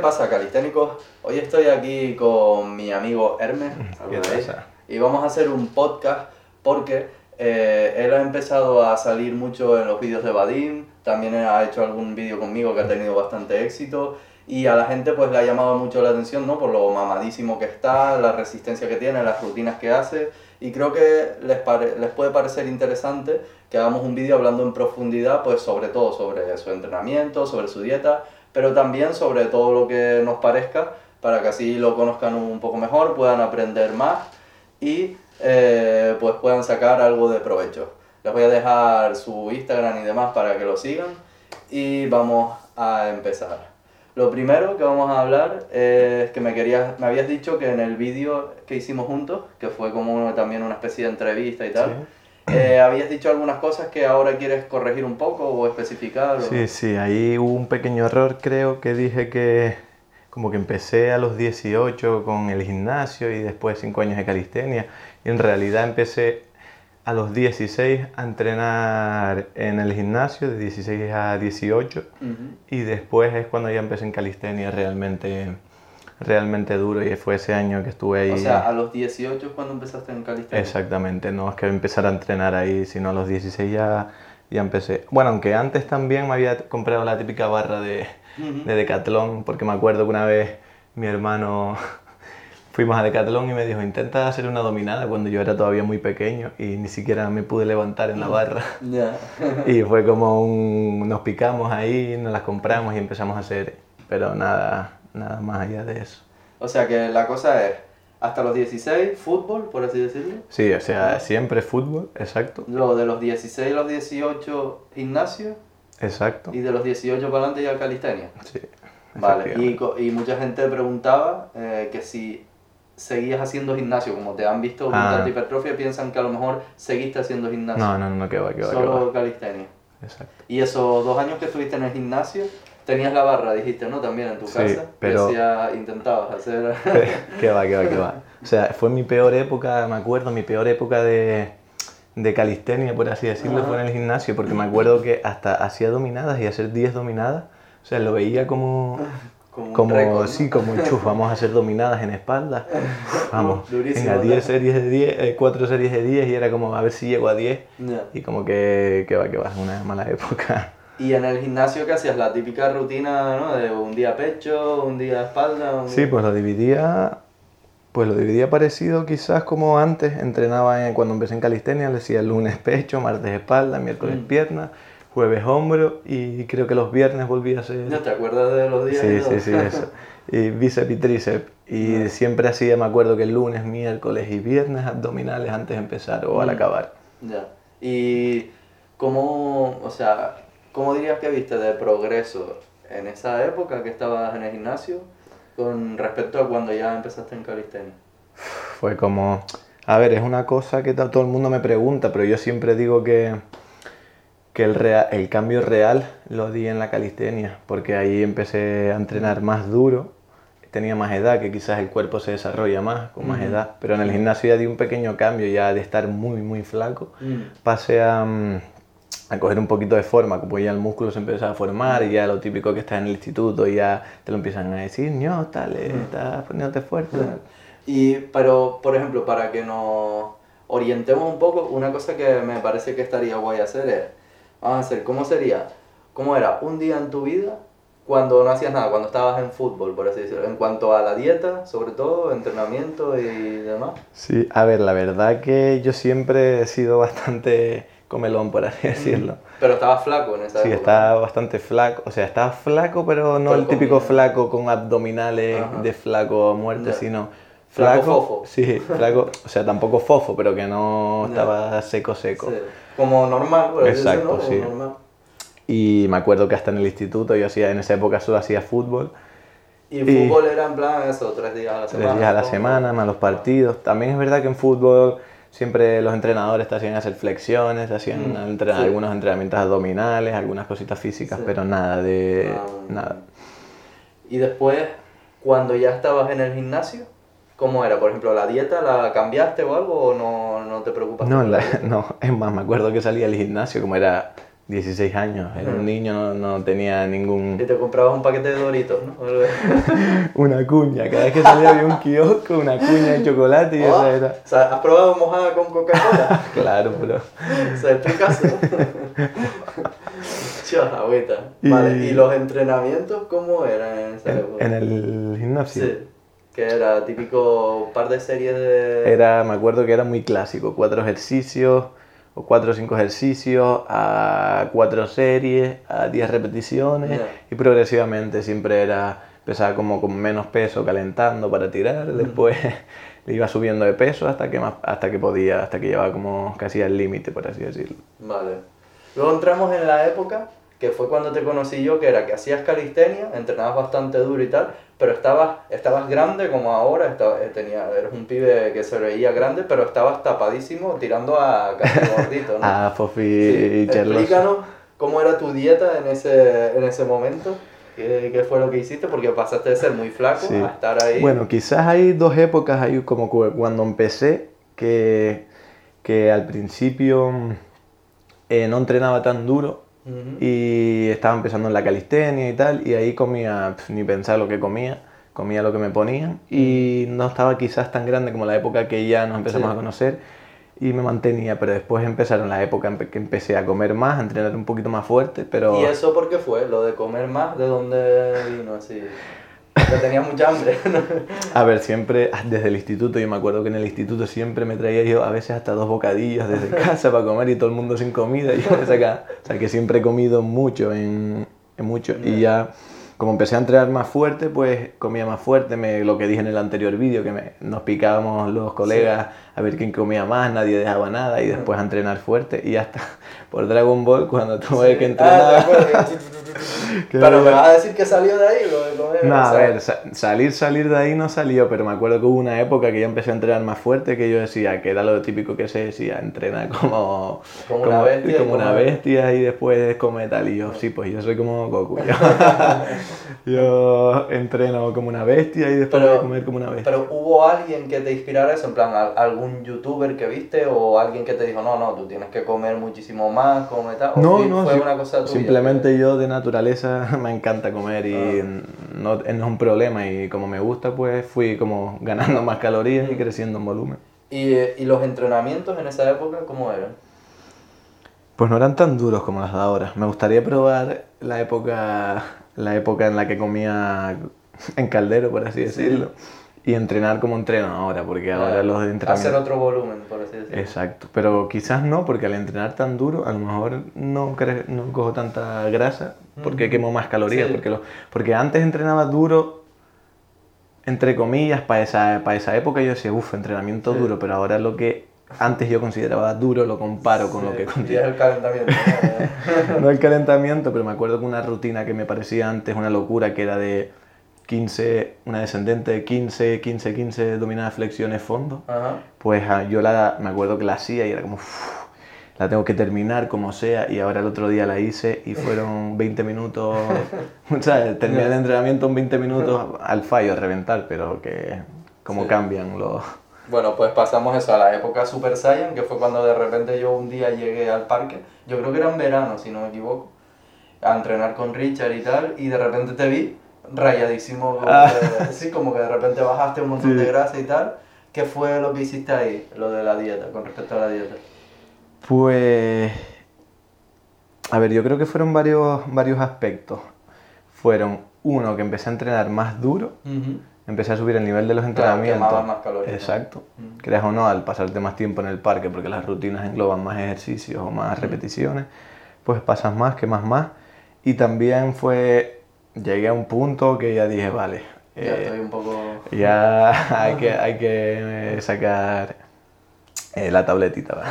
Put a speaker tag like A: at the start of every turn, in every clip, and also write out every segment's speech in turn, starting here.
A: pasa, calisténicos? Hoy estoy aquí con mi amigo Hermes, y vamos a hacer un podcast porque eh, él ha empezado a salir mucho en los vídeos de Vadim, también ha hecho algún vídeo conmigo que ha tenido bastante éxito y a la gente pues le ha llamado mucho la atención, ¿no? Por lo mamadísimo que está, la resistencia que tiene, las rutinas que hace y creo que les, pare- les puede parecer interesante que hagamos un vídeo hablando en profundidad pues sobre todo sobre su entrenamiento, sobre su dieta, pero también sobre todo lo que nos parezca para que así lo conozcan un poco mejor, puedan aprender más y eh, pues puedan sacar algo de provecho. Les voy a dejar su Instagram y demás para que lo sigan y vamos a empezar. Lo primero que vamos a hablar es que me querías, me habías dicho que en el vídeo que hicimos juntos, que fue como también una especie de entrevista y tal, eh, habías dicho algunas cosas que ahora quieres corregir un poco o especificar. o-
B: Sí, sí, ahí hubo un pequeño error, creo que dije que como que empecé a los 18 con el gimnasio y después 5 años de calistenia y en realidad empecé a los 16 a entrenar en el gimnasio de 16 a 18
A: Ujú.
B: y después es cuando ya empecé en calistenia realmente realmente duro y fue ese año que estuve ahí.
A: O sea, a los 18 es cuando empezaste en calistenia.
B: Exactamente, no es que empezar a entrenar ahí, sino a los 16 ya, ya empecé. Bueno, aunque antes también me había comprado la típica barra de,
A: Ujú.
B: de Decathlon, porque me acuerdo que una vez mi hermano fuimos a Decathlon y me dijo, intenta hacer una dominada cuando yo era todavía muy pequeño y ni siquiera me pude levantar en la barra.
A: Ya.
B: Y fue como un... nos picamos ahí, nos las compramos y empezamos a hacer, pero nada, nada más allá de eso.
A: O sea que la cosa es, hasta los 16, fútbol, por así decirlo.
B: Sí, o sea, siempre fútbol, exacto,
A: Luego de los 16 a los 18, gimnasio.
B: exacto.
A: Y de los 18 para adelante ya calistenia.
B: Sí,
A: Vale, y, mucha gente preguntaba eh, que si seguías haciendo gimnasio, como te han visto con
B: Ah.
A: tanta hipertrofia, piensan que a lo mejor seguiste haciendo gimnasio.
B: No, no, no, que va, que va, que
A: Solo
B: va.
A: calistenia.
B: Exacto.
A: Y esos dos años que estuviste en el gimnasio, tenías la barra, dijiste, ¿no? También en tu
B: Sí,
A: casa.
B: pero-
A: intentabas hacer...
B: que va, que va, que va. O sea, fue mi peor época, me acuerdo, mi peor época de, de calistenia, por así decirlo, fue en el gimnasio, porque me acuerdo que hasta hacía dominadas y hacer 10 dominadas, o sea, lo veía como,
A: como
B: como
A: récord, ¿no?
B: sí, como chuf, vamos a hacer dominadas en espalda, vamos,
A: Durísimo,
B: venga,
A: ¿no?
B: 10 series de 10, 4 series de 10 y era como a ver si llego a 10
A: Ya.
B: y como que, que va, que va, una mala época.
A: Y en el gimnasio, ¿qué hacías? La típica rutina, ¿no? De un día pecho, un día espalda. un
B: Sí, pues lo dividía, pues lo dividía parecido quizás como antes. Entrenaba en- cuando empecé en calistenia, le decía lunes pecho, martes espalda, miércoles
A: Mm.
B: pierna, jueves hombro y creo que los viernes volví a hacer...
A: ¿No te acuerdas de los días?
B: Sí, sí, sí, eso. Y bíceps y tríceps. Y
A: Mm.
B: siempre hacía, me acuerdo que el lunes, miércoles y viernes abdominales antes de empezar o al
A: Mm.
B: acabar.
A: Ya. ¿Y cómo, o sea, cómo dirías que viste de progreso en esa época que estabas en el gimnasio con respecto a cuando ya empezaste en calistenia?
B: Fue como, a ver, es una cosa que todo el mundo me pregunta, pero yo siempre digo que, que el, rea- el cambio real lo di en la calistenia, porque ahí empecé a entrenar más duro, tenía más edad, que quizás el cuerpo se desarrolla más con más
A: Ujú.
B: edad, pero en el gimnasio ya di un pequeño cambio, ya de estar muy, muy flaco,
A: Mm.
B: pasé a, mm, a coger un poquito de forma, como ya el músculo se empezaba a formar y ya lo típico que está en el instituto ya te lo empiezan a decir, no, tal, eh, estás poniéndote fuerte. tal".
A: Y, pero, por ejemplo, para que nos orientemos un poco, una cosa que me parece que estaría guay hacer es, vamos a hacer, ¿cómo sería? ¿Cómo era un día en tu vida cuando no hacías nada, cuando estabas en fútbol, por así decirlo? En cuanto a la dieta, sobre todo, entrenamiento y demás.
B: Sí, a ver, la verdad que yo siempre he sido bastante comelón, por así decirlo.
A: Pero estabas flaco en esa
B: Sí,
A: época.
B: estaba bastante flaco, o sea, estaba flaco, pero no
A: Pero
B: el típico
A: comía.
B: flaco con abdominales
A: Ajá.
B: de flaco a muerte, sino
A: Flaco
B: flaco,
A: fofo.
B: sí, flaco, o sea, tampoco fofo, pero que no estaba seco seco.
A: Sí. Como normal, por
B: Exacto,
A: decirlo,
B: sí.
A: como normal.
B: Y me acuerdo que hasta en el instituto yo hacía, en esa época solo hacía fútbol,
A: Y,
B: Y-
A: fútbol era en plan eso, tres días a la
B: tres
A: semana.
B: días a la semana, más los partidos. También es verdad que en fútbol siempre los entrenadores te hacían hacer flexiones, te hacían
A: Mm, sí.
B: algunos entrenamientos abdominales, algunas cositas físicas,
A: Sí.
B: pero nada de
A: Ah,
B: nada.
A: Y después, cuando ya estabas en el gimnasio, ¿cómo era? Por ejemplo, ¿la dieta la cambiaste o algo o no, no te preocupas?
B: No, la- no, es más, me acuerdo que salía del gimnasio, como era 16 años, era un niño, no, no tenía
A: Y
B: ningún...
A: te comprabas un paquete de doritos, ¿no?
B: Una cuña, cada vez que salía había un kiosco, una cuña de chocolate y
A: Oh,
B: esa era...
A: o sea, ¿Has probado mojada con Coca-Cola?
B: Claro, pero...
A: o sea, es. Chao, agüita.
B: Y-
A: Vale, ¿y los entrenamientos cómo eran en esa época?
B: en el gimnasio.
A: Sí, que era típico par de series de...
B: Era, me acuerdo que era muy clásico, cuatro ejercicios o cuatro o cinco ejercicios a cuatro series, a 10 repeticiones y progresivamente siempre era, empezaba como con menos peso calentando para tirar, después le iba subiendo de peso hasta que, más, hasta que podía, hasta que llevaba como casi al límite, por así decirlo.
A: Vale. Luego entramos en la época que fue cuando te conocí yo, que era que hacías calistenia, entrenabas bastante duro y tal, pero estabas, estabas grande como ahora, estaba- eh, tenía, eres un pibe que se veía grande, pero estabas tapadísimo tirando a casi gordito, ¿no?
B: A Fofi
A: Sí. Explícanos cómo era tu dieta en ese, en ese momento, qué, qué fue lo que hiciste, porque pasaste de ser muy flaco
B: Sí.
A: a estar ahí.
B: Bueno, quizás hay dos épocas, hay como cu- cuando empecé, que, que al principio mm, eh, no entrenaba tan duro Y estaba empezando en la calistenia y tal, y ahí comía, pf, ni pensar lo que comía, comía lo que me ponían y no estaba quizás tan grande como la época que ya nos empezamos
A: Sí.
B: a conocer y me mantenía, pero después empezaron la época en que empecé a comer más, a entrenar un poquito más fuerte, pero...
A: ¿Y eso por qué fue? ¿Lo de comer más? ¿De dónde vino así? Que tenías mucha hambre.
B: A ver, siempre, desde el instituto, yo me acuerdo que en el instituto siempre me traía yo a veces hasta dos bocadillos desde casa para comer y todo el mundo sin comida y yo me sacaba. O sea, que siempre he comido mucho, en, en mucho. Y ya, como empecé a entrenar más fuerte, pues comía más fuerte, me, lo que dije en el anterior vídeo, que me- nos picábamos los colegas a ver quién comía más, nadie dejaba nada y después a entrenar fuerte y hasta por Dragon Ball cuando tuve que
A: Ah,
B: entrenar.
A: ¿te acuerdas?
B: que
A: Pero me vas a decir que salió de ahí lo comer.
B: no, a ver, sa- salir, salir de ahí no salió, pero me acuerdo que hubo una época que ya empecé a entrenar más fuerte que yo decía, que era lo típico que se decía, entrena como,
A: Como una bestia y
B: como una
A: como-
B: bestia y después come tal. Y yo, sí, pues yo soy como Goku. Yo, yo entreno como una bestia y después
A: Pero-
B: voy a comer como una bestia.
A: Pero hubo alguien que te inspirara eso, en plan, al- algún youtuber que viste o alguien que te dijo, no, no, tú tienes que comer muchísimo más, come tal. o
B: No,
A: fue-
B: no,
A: fue
B: sí-
A: una cosa tuya.
B: simplemente yo de naturaleza me encanta comer y
A: Ah.
B: no, no es un problema y como me gusta pues fui como ganando más calorías y creciendo en volumen.
A: ¿Y, y los entrenamientos en esa época cómo eran?
B: Pues no eran tan duros como las de ahora. Me gustaría probar la época, la época en la que comía en caldero, por así decirlo, y entrenar como entreno ahora, porque ahora los de
A: Hacer otro volumen, por así decirlo.
B: Exacto, pero quizás no, porque al entrenar tan duro, a lo mejor no, cre- no cojo tanta grasa, porque quemo más calorías,
A: Sí.
B: porque, lo- porque antes entrenaba duro, entre comillas, para esa, para esa época yo decía, uff, entrenamiento
A: Sí.
B: duro, pero ahora lo que antes yo consideraba duro lo comparo con lo que considero
A: el calentamiento. no
B: el calentamiento, pero me acuerdo que una rutina que me parecía antes una locura, que era de 15, una descendente de 15, 15, 15 dominadas flexiones fondo,
A: Ajá.
B: pues ah, yo la, me acuerdo que la hacía y era como, "Uf, la tengo que terminar como sea, y ahora el otro día la hice y fueron 20 minutos, ¿sabes? Terminé el entrenamiento en 20 minutos al fallo, a reventar, pero que como
A: Sí.
B: cambian los...
A: Bueno, pues pasamos eso a la época Super Saiyan, que fue cuando de repente yo un día llegué al parque, yo creo que era en verano, si no me equivoco, a entrenar con Richard y tal, y de repente te vi rayadísimo, como,
B: Ah.
A: que, sí, como que de repente bajaste un montón
B: Sí.
A: de grasa y tal. ¿Qué fue lo que hiciste ahí, lo de la dieta, con respecto a la dieta?
B: Pues, a ver, yo creo que fueron varios, varios aspectos. Fueron, uno, que empecé a entrenar más duro, empecé a subir el nivel de los
A: Claro,
B: entrenamientos.
A: quemabas más calorías.
B: Exacto.
A: Mm.
B: Creas o no, al pasarte más tiempo en el parque, porque las rutinas engloban más ejercicios o más repeticiones, pues pasas más, quemas más. Y también fue, llegué a un punto que ya dije, vale,
A: Ya
B: eh,
A: estoy un poco...
B: ya hay que, hay que eh, sacar eh, la tabletita. ¿va?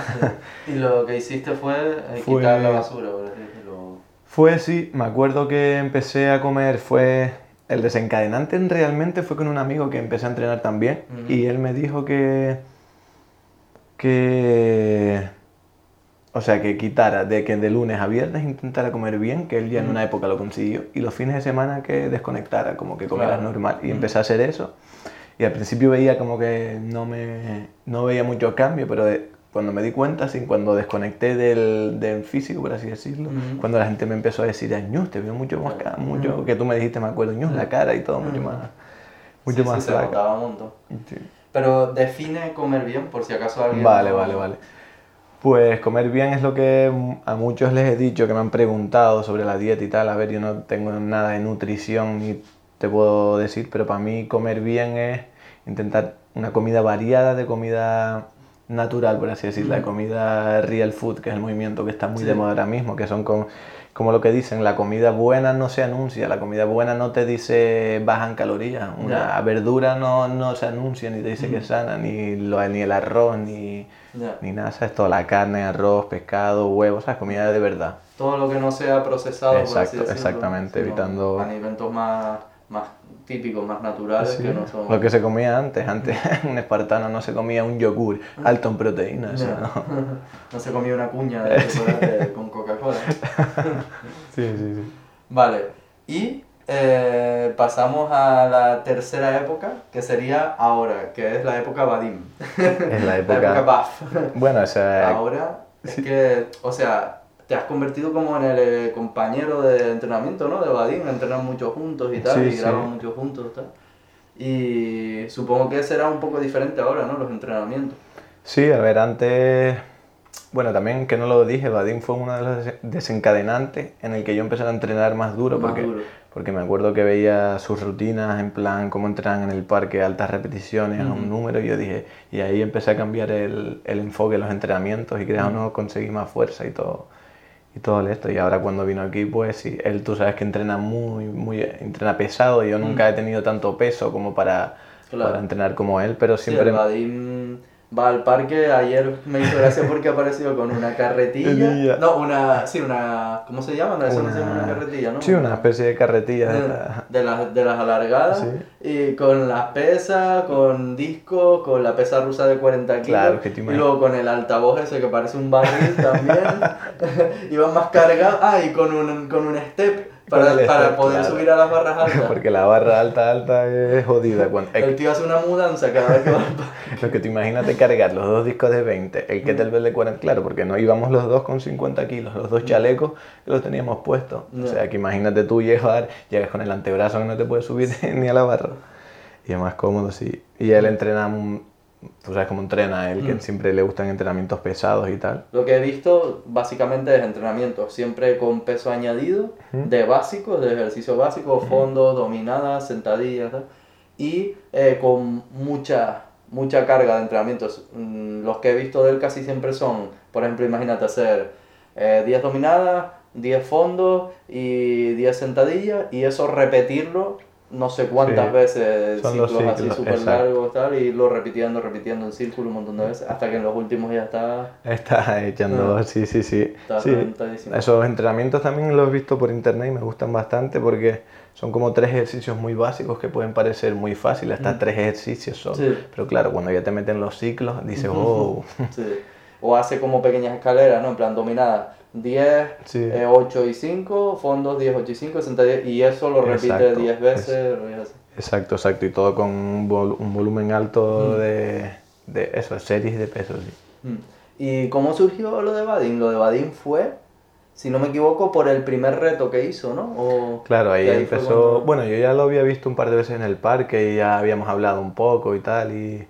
A: Y lo que hiciste fue, eh,
B: Fue-
A: quitar la basura, por decirlo.
B: Fue sí, me acuerdo que empecé a comer, fue el desencadenante realmente fue con un amigo que empecé a entrenar también y él me dijo que que o sea, que quitara de que de lunes a viernes intentara comer bien, que él ya en una época lo consiguió y los fines de semana que desconectara, como que comieras
A: Claro.
B: normal y empecé a hacer eso. Y al principio veía como que no me no veía mucho cambio, pero de- cuando me di cuenta, así, cuando desconecté del, del físico, por así decirlo,
A: Ujú.
B: cuando la gente me empezó a decir, "Ay, Ñus, te veo mucho más, ca- mucho, que tú me dijiste, me acuerdo, Ñus, la cara y todo, mucho más, mucho
A: Sí,
B: más
A: sí, se
B: flaca".
A: notaba un montón.
B: Sí.
A: Pero define comer bien, por si acaso alguien.
B: Vale,
A: no-
B: vale, vale. Pues comer bien es lo que a muchos les he dicho, que me han preguntado sobre la dieta y tal. A ver, yo no tengo nada de nutrición ni te puedo decir, pero para mí comer bien es intentar una comida variada de comida natural, por así decirlo, de comida real food, que es el movimiento que está muy de moda ahora mismo, que son con- como lo que dicen, la comida buena no se anuncia, la comida buena no te dice baja en calorías, una verdura no, no se anuncia ni te dice que es sana, ni, lo, ni el arroz, ni, ni nada, ¿sabes? Toda la carne, arroz, pescado, huevos, ¿sabes? Comida de verdad.
A: Todo lo que no sea procesado, por así
B: Exacto,
A: decirlo,
B: exactamente, evitando-
A: Alimentos más, más típicos, más naturales,
B: Sí,
A: que no son.
B: Lo que se comía antes, antes un espartano no se comía un yogur alto en proteínas. ¿no?
A: no se comía una cuña de chocolate con Coca-Cola.
B: Sí, sí, sí.
A: Vale, y eh, pasamos a la tercera época, que sería ahora, que es la época Vadim.
B: Es la
A: La
B: época...
A: época Baf.
B: Bueno, o sea,
A: Ahora es que, o sea, te has convertido como en el eh, compañero de entrenamiento, ¿no? De Vadim, entrenan mucho juntos y tal,
B: Sí,
A: y
B: sí.
A: graban mucho juntos y tal. Y supongo que será un poco diferente ahora, ¿no? Los entrenamientos.
B: Sí, a ver, antes, bueno, también que no lo dije, Vadim fue uno de los des- desencadenantes en el que yo empecé a entrenar más duro,
A: Más
B: porque,
A: duro.
B: porque me acuerdo que veía sus rutinas, en plan, cómo entrenan en el parque, altas repeticiones, a un número, y yo dije, y ahí empecé a cambiar el, el enfoque de los entrenamientos, y creas o no, conseguí más fuerza y todo, y todo esto, y ahora cuando vino aquí, pues sí, él tú sabes que entrena muy, muy, entrena pesado, y yo nunca he tenido tanto peso como para,
A: Claro.
B: para entrenar como él, pero siempre...
A: va al parque, ayer me hizo gracia porque apareció con una carretilla. No, una, sí, una, ¿cómo se llama? Eso no se llama
B: Una-
A: una carretilla, ¿no?
B: Sí, una especie de carretilla. de
A: las, de las alargadas
B: Sí.
A: y con las pesas, con disco, con la pesa rusa de 40 kilos
B: Claro, que te
A: y luego con el altavoz ese que parece un barril también iba más cargado, ah y con un, con un step para,
B: el
A: para poder
B: claro.
A: subir a las barras altas.
B: Porque la barra alta, alta es jodida. Cuando,
A: El tío hace una mudanza cada vez que va
B: lo que te imaginas de cargar los dos discos de 20, el kettlebell de 40, claro, porque no íbamos los dos con 50 kilos, los dos chalecos que los teníamos puestos. O
A: Ya.
B: sea, que imagínate tú llegar, llegas con el antebrazo que no te puedes subir ni a la barra. Y es más cómodo, sí. Y él entrena, un- tú sabes cómo entrena él, que siempre le gustan entrenamientos pesados y tal.
A: Lo que he visto básicamente es entrenamiento, siempre con peso añadido, de básicos, de ejercicio básico, fondos, dominadas, sentadillas, y eh, con mucha, mucha carga de entrenamientos. Mm, Los que he visto de él casi siempre son, por ejemplo, imagínate hacer eh, 10 dominadas, 10 fondos y 10 sentadillas, y eso repetirlo no sé cuántas
B: Sí,
A: veces,
B: son los
A: ciclos así
B: ciclos,
A: súper largos tal, y lo repitiendo, repitiendo en círculo un montón de veces, hasta que en los últimos ya está...
B: Está echando,
A: Ah.
B: sí, sí, sí.
A: Está
B: sí. Esos entrenamientos también los he visto por internet y me gustan bastante porque son como tres ejercicios muy básicos que pueden parecer muy fáciles, hasta tres ejercicios son.
A: Mm. Sí.
B: Pero claro, cuando ya te meten los ciclos, dices, oh,
A: Sí. O hace como pequeñas escaleras, ¿no? En plan, dominada 10,
B: Sí.
A: eh, 8 y 5, fondos 10, 8 y 5, sentadillas, y eso lo repite
B: Exacto.
A: 10 veces. así.
B: exacto, exacto, y todo con un, vol- un volumen alto
A: Mm.
B: de, de eso, series de pesos. sí.
A: ¿Y cómo surgió lo de Vadim? Lo de Vadim fue, si no me equivoco, por el primer reto que hizo, ¿no? O
B: Claro, ahí
A: fue
B: empezó,
A: cuando-
B: bueno, yo ya lo había visto un par de veces en el parque y ya habíamos hablado un poco y tal, y,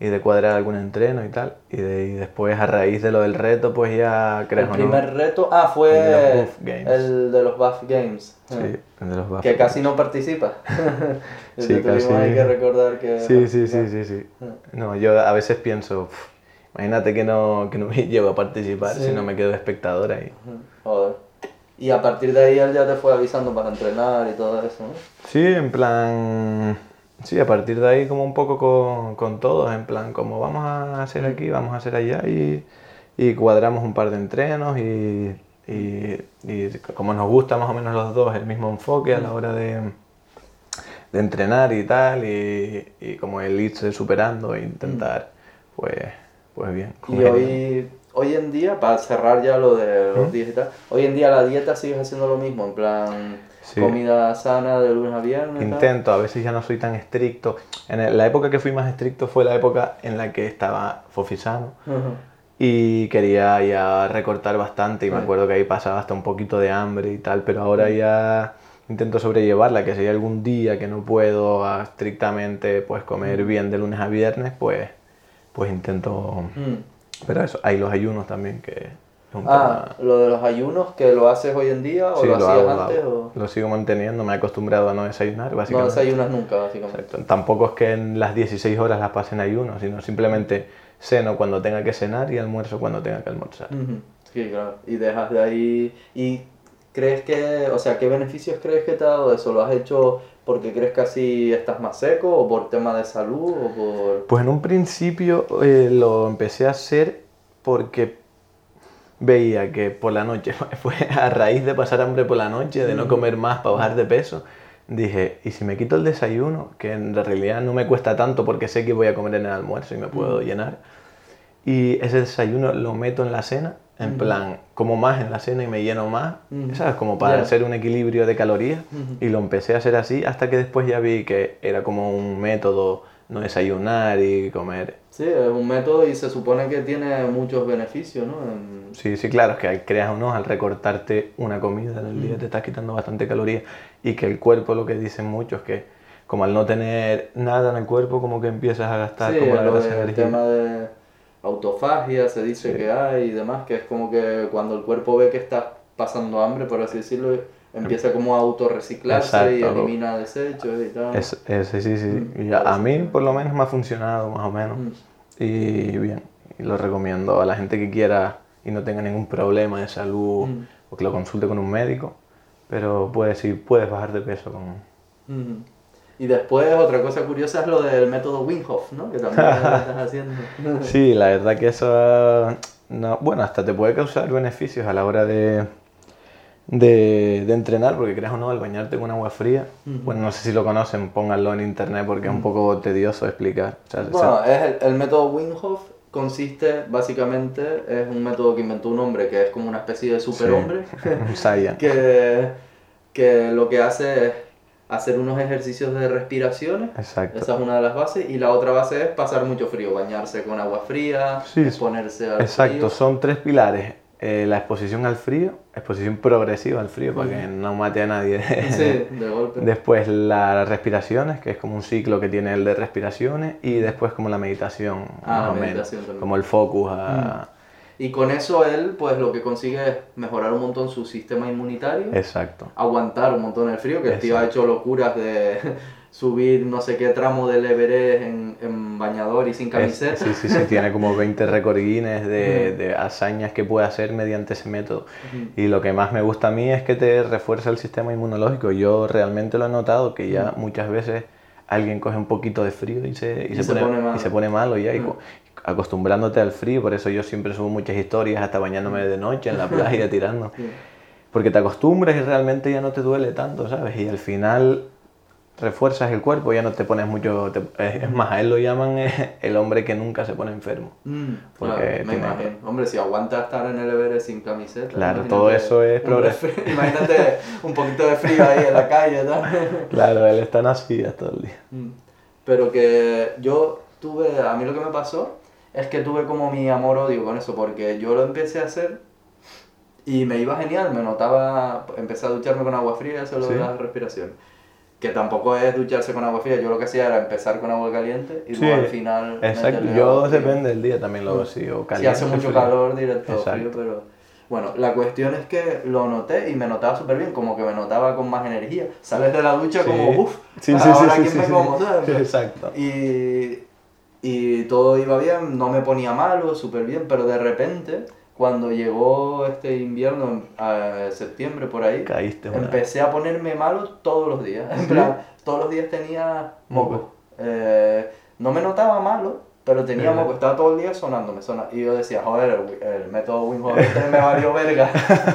B: y de cuadrar algún entreno y tal, y, de- y después a raíz de lo del reto, pues ya
A: El
B: crees o no,
A: primer reto, ah, fue
B: El de los Buff Games.
A: el de los Buff Games.
B: sí, el de los Buff
A: Que casi no participa.
B: Sí, casi.
A: hay que recordar que...
B: Sí, sí, sí, sí, sí. No, yo a veces pienso, "Uf, imagínate que no, que no me llego a participar
A: Sí.
B: si no me quedo espectador ahí.
A: Joder. Y a partir de ahí él ya te fue avisando para entrenar y todo eso, ¿no?
B: Sí, en plan, sí, a partir de ahí como un poco con, con todos, en plan, como vamos a hacer aquí, vamos a hacer allá y, y cuadramos un par de entrenos y, y, y como nos gusta más o menos los dos el mismo enfoque a la hora de, de entrenar y tal, y, y como el irse superando e intentar, pues, pues bien.
A: Y hoy, hoy en día, para cerrar ya lo de los días y tal, hoy en día la dieta sigues haciendo lo mismo, en plan
B: Sí.
A: comida sana de lunes a viernes. tal.
B: Intento, a veces ya no soy tan estricto. En la época que fui más estricto fue la época en la que estaba Fofisano.
A: Ujú.
B: y quería ya recortar bastante y me acuerdo que ahí pasaba hasta un poquito de hambre y tal, pero ahora ya intento sobrellevarla, que si hay algún día que no puedo estrictamente pues comer bien de lunes a viernes, pues, pues intento...
A: Mm.
B: Pero eso, hay los ayunos también, que
A: Ah,
B: tema...
A: lo de los ayunos, que lo haces hoy en día o
B: Sí,
A: lo
B: lo
A: hacías
B: hago, lo
A: antes
B: hago.
A: o
B: Lo sigo manteniendo, me he acostumbrado a no desayunar,
A: no
B: básicamente.
A: desayunas nunca, básicamente.
B: Exacto. Tampoco es que en las 16 horas las pase en ayuno, sino simplemente ceno cuando tenga que cenar y almuerzo cuando tenga que almorzar.
A: Sí, claro. Y dejas de ahí. ¿Y crees que, o sea, qué beneficios crees que te ha dado eso? ¿Lo has hecho porque crees que así estás más seco o por tema de salud o por...?
B: Pues en un principio eh, lo empecé a hacer porque veía que por la noche, fue a raíz de pasar hambre por la noche, de no
A: Mm.
B: comer más para bajar de peso, dije, ¿y si me quito el desayuno? Que en realidad no me cuesta tanto porque sé que voy a comer en el almuerzo y me puedo
A: Mm.
B: llenar. Y ese desayuno lo meto en la cena, en
A: Ujú.
B: plan, como más en la cena y me lleno más,
A: Ujú.
B: ¿sabes? Como para hacer un equilibrio de calorías.
A: Ujú.
B: Y lo empecé a hacer así hasta que después ya vi que era como un método no desayunar y comer.
A: Sí, es un método y se supone que tiene muchos beneficios, ¿no? En-
B: Sí, sí, claro, es que al- creas o no, al recortarte una comida en el día
A: Mm.
B: te estás quitando bastante calorías y que el cuerpo, lo que dicen muchos, que como al no tener nada en el cuerpo, como que empiezas a gastar
A: Sí,
B: como la
A: lo
B: energía.
A: tema de autofagia se dice
B: Sí.
A: que hay y demás, que es como que cuando el cuerpo ve que estás pasando hambre, por así decirlo, empieza como a autorreciclarse y
B: Exacto.
A: elimina desechos y tal.
B: Es, ese sí, sí.
A: Mm,
B: Y a, a mí por lo menos me ha funcionado más o menos.
A: Mm.
B: Y bien, y lo recomiendo a la gente que quiera y no tenga ningún problema de salud
A: Mm.
B: o que lo consulte con un médico. Pero puedes, sí, puedes bajar de peso con...
A: Ujú. Y después otra cosa curiosa es lo del método Wim Hof, ¿no? Que también lo estás haciendo.
B: Sí, la verdad que eso, no, bueno, hasta te puede causar beneficios a la hora de, de, de entrenar, porque creas o no, al bañarte con agua fría, bueno, no sé si lo conocen, pónganlo en internet porque es un poco tedioso explicar. O sea,
A: Bueno, es el, el método Wim Hof consiste básicamente, es un método que inventó un hombre que es como una especie de superhombre,
B: Saiyan.
A: que, que lo que hace es hacer unos ejercicios de respiraciones,
B: Exacto.
A: esa es una de las bases, y la otra base es pasar mucho frío, bañarse con agua fría,
B: Sí,
A: exponerse al
B: Exacto,
A: frío.
B: son tres pilares. Eh, la exposición al frío, exposición progresiva al frío para que no mate a nadie.
A: Sí, de golpe.
B: Después las respiraciones, que es como un ciclo que tiene el de respiraciones, y después como la meditación,
A: Ah,
B: más o
A: meditación
B: menos,
A: también.
B: como el focus a...
A: Y con eso él, pues lo que consigue es mejorar un montón su sistema inmunitario,
B: Exacto.
A: aguantar un montón el frío, que el tío ha
B: Exacto.
A: hecho locuras de subir no sé qué tramo del Everest en, en bañador y sin
B: Es-
A: camiseta.
B: sí, sí, sí, tiene como 20 récord Guinness de, de hazañas que puede hacer mediante ese método. Y lo que más me gusta a mí es que te refuerza el sistema inmunológico. Yo realmente lo he notado que ya muchas veces alguien coge un poquito de frío y se, y
A: Y
B: se,
A: se
B: pone,
A: pone malo.
B: y se pone malo ya. acostumbrándote al frío, por eso yo siempre subo muchas historias, hasta bañándome de noche en la playa, tirando. Porque te acostumbras y realmente ya no te duele tanto, ¿sabes? Y al final refuerzas el cuerpo, ya no te pones mucho... te- es más, a él lo llaman eh, el hombre que nunca se pone enfermo.
A: Mm,
B: Porque
A: claro, me
B: tiene-
A: imagino. Hombre, si aguanta estar en el Everest sin camiseta.
B: Claro, todo eso es progreso.
A: refri- Imagínate un poquito de frío ahí en la calle, ¿no?
B: Claro, él está en Asturias todo el día.
A: Mm. Pero que yo tuve, a mí lo que me pasó es que tuve como mi amor-odio con eso, porque yo lo empecé a hacer y me iba genial, me notaba, empecé a ducharme con agua fría, eso es lo de
B: Sí.
A: la respiración. Que tampoco es ducharse con agua fría, yo lo que hacía era empezar con agua caliente y
B: Sí,
A: luego al final...
B: Exacto, yo depende del día también lo hago así, o
A: Si
B: caliente.
A: hace mucho
B: frío.
A: calor, directo
B: Exacto.
A: frío, pero... Bueno, la cuestión es que lo noté y me notaba súper bien, como que me notaba con más energía. Sales de la ducha
B: Sí.
A: como, uff,
B: Sí,
A: ahora quién me como, ¿sabes?
B: Exacto.
A: Y, y todo iba bien, no me ponía malo, súper bien, pero de repente, cuando llegó este invierno, a septiembre por ahí,
B: Caíste
A: empecé a ponerme malo todos los días. En
B: ¿Sí?
A: plan, todos los días tenía moco. Eh, no me notaba malo, pero tenía moco, estaba todo el día sonándome. Sona... Y yo decía, joder, el, método Wim Hof este me valió verga.